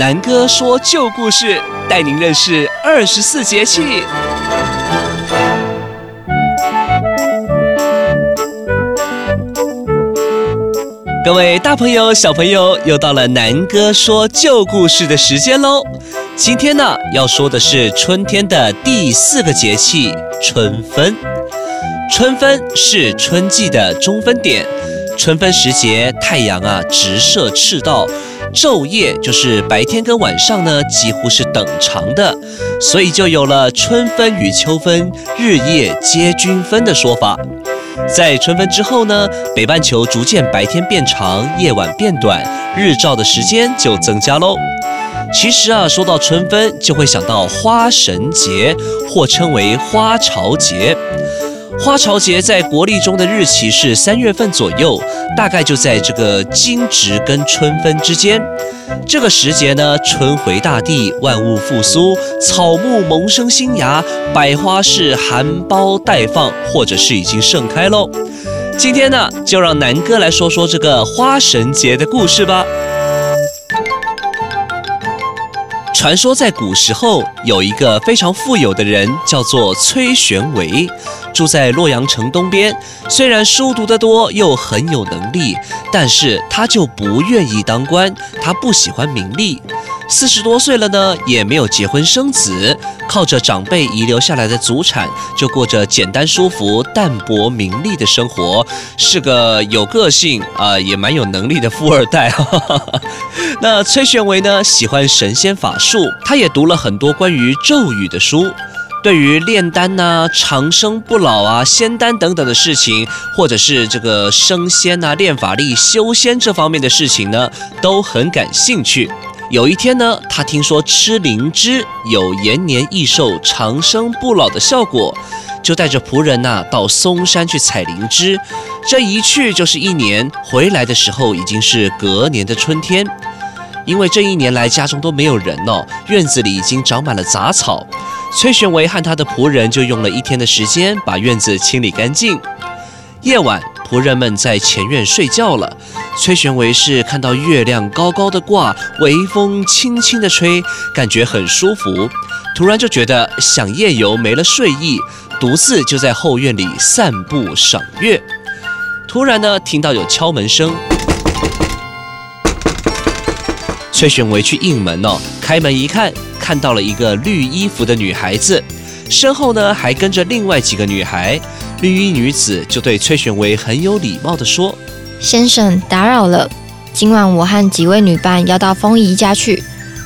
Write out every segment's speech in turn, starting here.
南哥说旧故事，带您认识二十四节气。各位大朋友、小朋友，又到了南哥说旧故事的时间喽。今天呢，要说的是春天的第四个节气——春分。春分是春季的中分点。春分时节，太阳啊直射赤道，昼夜就是白天跟晚上呢几乎是等长的，所以就有了春分与秋分日夜皆均分的说法。在春分之后呢，北半球逐渐白天变长，夜晚变短，日照的时间就增加喽。其实啊，说到春分，就会想到花神节，或称为花朝节。花朝节在国历中的日期是三月份左右，大概就在这个惊蛰跟春分之间。这个时节呢，春回大地，万物复苏，草木萌生新芽，百花是含苞待放，或者是已经盛开喽。今天呢，就让南哥来说说这个花神节的故事吧。传说在古时候，有一个非常富有的人，叫做崔玄维。住在洛阳城东边，虽然书读得多，又很有能力，但是他就不愿意当官，他不喜欢名利。四十多岁了呢，也没有结婚生子，靠着长辈遗留下来的祖产，就过着简单舒服、淡泊名利的生活，是个有个性啊、也蛮有能力的富二代。那崔玄维呢，喜欢神仙法术，他也读了很多关于咒语的书。对于炼丹呐、长生不老啊、仙丹等等的事情，或者是这个升仙啊、练法力、修仙这方面的事情呢，都很感兴趣。有一天呢，他听说吃灵芝有延年益寿、长生不老的效果，就带着仆人呐、到嵩山去采灵芝。这一去就是一年，回来的时候已经是隔年的春天。因为这一年来家中都没有人哦，院子里已经长满了杂草。崔玄维和他的仆人就用了一天的时间把院子清理干净。夜晚，仆人们在前院睡觉了。崔玄维是看到月亮高高的挂，微风轻轻的吹，感觉很舒服。突然就觉得想夜游没了睡意，独自就在后院里散步赏月。突然呢，听到有敲门声。崔玄维去应门哦，开门一看，看到了一个绿衣服的女孩子，身后呢还跟着另外几个女孩。绿衣女子就对崔玄维很有礼貌地说：“先生，打扰了，今晚我和几位女伴要到风姨家去，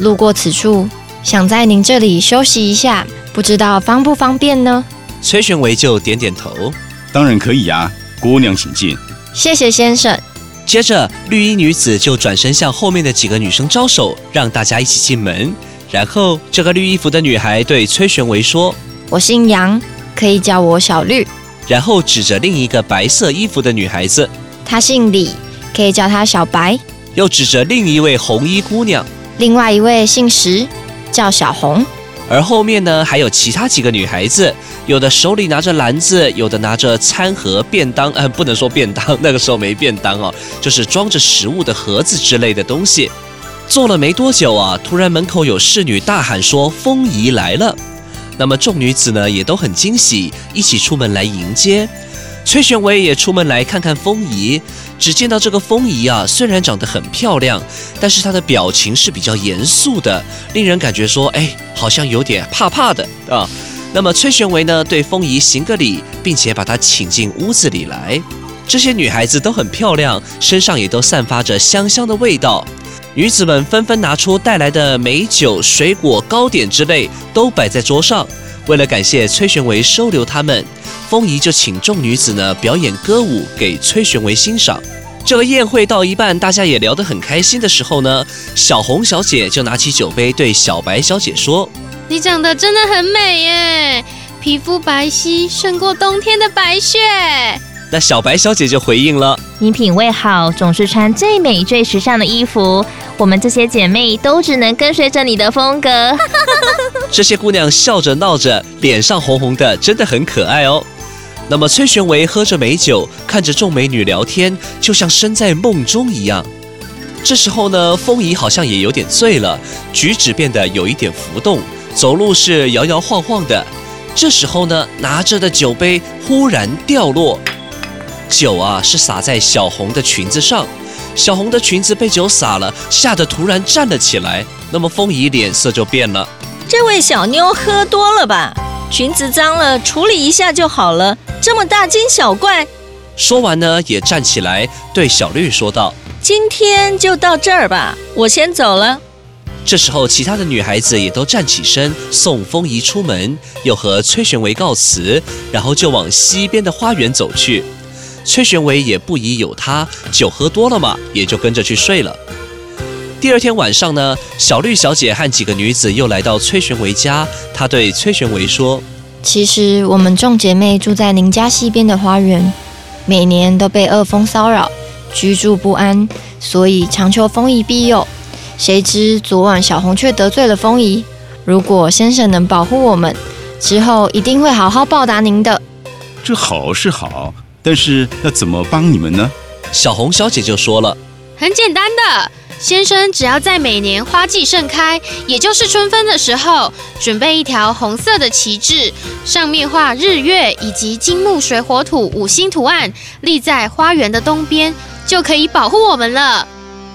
路过此处，想在您这里休息一下，不知道方不方便呢？”崔玄维就点点头：“当然可以呀，姑娘请进。”谢谢先生。接着，绿衣女子就转身向后面的几个女生招手，让大家一起进门。然后，这个绿衣服的女孩对崔玄维说：“我姓杨，可以叫我小绿。”然后指着另一个白色衣服的女孩子：“她姓李，可以叫她小白。”又指着另一位红衣姑娘：“另外一位姓石，叫小红。”而后面呢，还有其他几个女孩子，有的手里拿着篮子，有的拿着餐盒、便当，嗯，不能说便当，那个时候没便当哦，就是装着食物的盒子之类的东西。坐了没多久啊，突然门口有侍女大喊说：“风姨来了！”那么众女子呢，也都很惊喜，一起出门来迎接。崔玄伟也出门来看看风姨，只见到这个风姨啊，虽然长得很漂亮，但是她的表情是比较严肃的，令人感觉说，哎，好像有点怕怕的啊。那么崔玄维呢，对风仪行个礼，并且把她请进屋子里来。这些女孩子都很漂亮，身上也都散发着香香的味道。女子们纷纷拿出带来的美酒、水果、糕点之类，都摆在桌上。为了感谢崔玄维收留他们，风仪就请众女子呢表演歌舞给崔玄维欣赏。这个宴会到一半，大家也聊得很开心的时候呢，小红小姐就拿起酒杯对小白小姐说：“你长得真的很美耶，皮肤白皙胜过冬天的白雪。”那小白小姐就回应了：“你品味好，总是穿最美最时尚的衣服。我们这些姐妹都只能跟随着你的风格。”这些姑娘笑着闹着，脸上红红的，真的很可爱哦。那么崔玄维喝着美酒，看着众美女聊天，就像身在梦中一样。这时候呢，风仪好像也有点醉了，举止变得有一点浮动，走路是摇摇晃晃的。这时候呢，拿着的酒杯忽然掉落，酒啊是洒在小红的裙子上，小红的裙子被酒洒了，吓得突然站了起来。那么风姨脸色就变了，这位小妞喝多了吧？裙子脏了，处理一下就好了，这么大惊小怪。说完呢，也站起来对小绿说道。今天就到这儿吧，我先走了。这时候，其他的女孩子也都站起身，送风仪出门，又和崔玄维告辞，然后就往西边的花园走去。崔玄维也不疑有他，酒喝多了嘛，也就跟着去睡了。第二天晚上呢，小绿小姐和几个女子又来到崔玄维家，她对崔玄维说：“其实我们众姐妹住在您家西边的花园，每年都被恶风骚扰。”居住不安，所以常求风仪庇佑。谁知昨晚小红却得罪了风仪。如果先生能保护我们，之后一定会好好报答您的。这好是好，但是要怎么帮你们呢？小红小姐就说了：“很简单的，先生只要在每年花季盛开，也就是春分的时候，准备一条红色的旗帜，上面画日月以及金木水火土五星图案，立在花园的东边。”就可以保护我们了。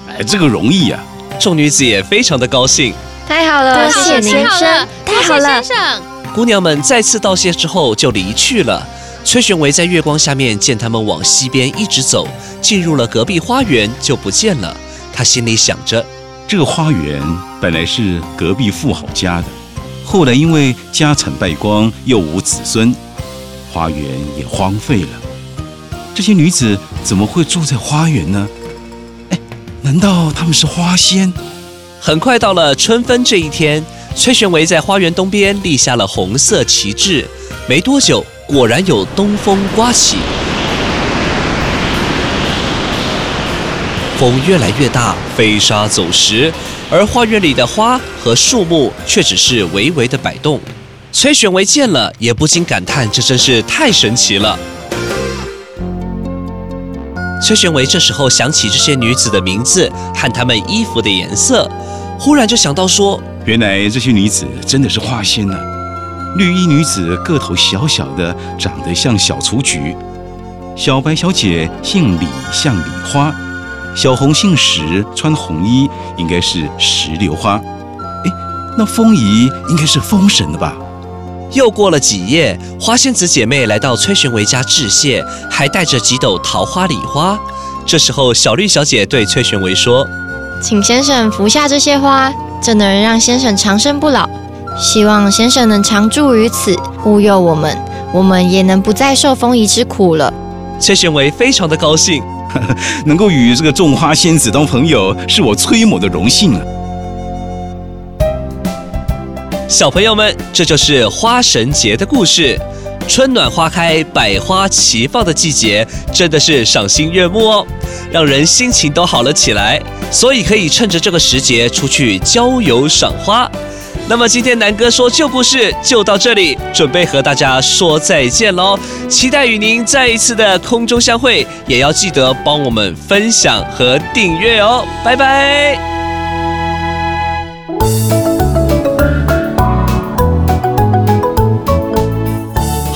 哎，这个容易呀！众女子也非常的高兴。太好了，谢谢先生，太好了，先生。姑娘们再次道谢之后就离去了。崔玄维在月光下面见他们往西边一直走，进入了隔壁花园就不见了。他心里想着，这个花园本来是隔壁富豪家的，后来因为家产败光，又无子孙，花园也荒废了。这些女子怎么会住在花园呢？难道他们是花仙？很快到了春分这一天，崔玄维在花园东边立下了红色旗帜。没多久，果然有东风刮起，风越来越大，飞沙走石，而花园里的花和树木却只是微微的摆动。崔玄维见了，也不禁感叹：这真是太神奇了。崔玄维这时候想起这些女子的名字和她们衣服的颜色，忽然就想到说：原来这些女子真的是花仙呐！绿衣女子个头小小的，长得像小雏菊；小白小姐姓李，像李花；小红姓石，穿红衣，应该是石榴花。哎，那风仪应该是风神的吧？又过了几夜，花仙子姐妹来到崔玄维家致谢，还带着几斗桃花礼花。这时候，小绿小姐对崔玄维说：“请先生服下这些花，这能让先生长生不老。希望先生能常驻于此，护佑我们，我们也能不再受风仪之苦了。”崔玄维非常的高兴，能够与这个种花仙子当朋友，是我崔某的荣幸啊。小朋友们，这就是花神节的故事。春暖花开、百花齐放的季节，真的是赏心悦目哦，让人心情都好了起来。所以可以趁着这个时节出去郊游赏花。那么今天南哥说旧故事就到这里，准备和大家说再见喽。期待与您再一次的空中相会，也要记得帮我们分享和订阅哦。拜拜。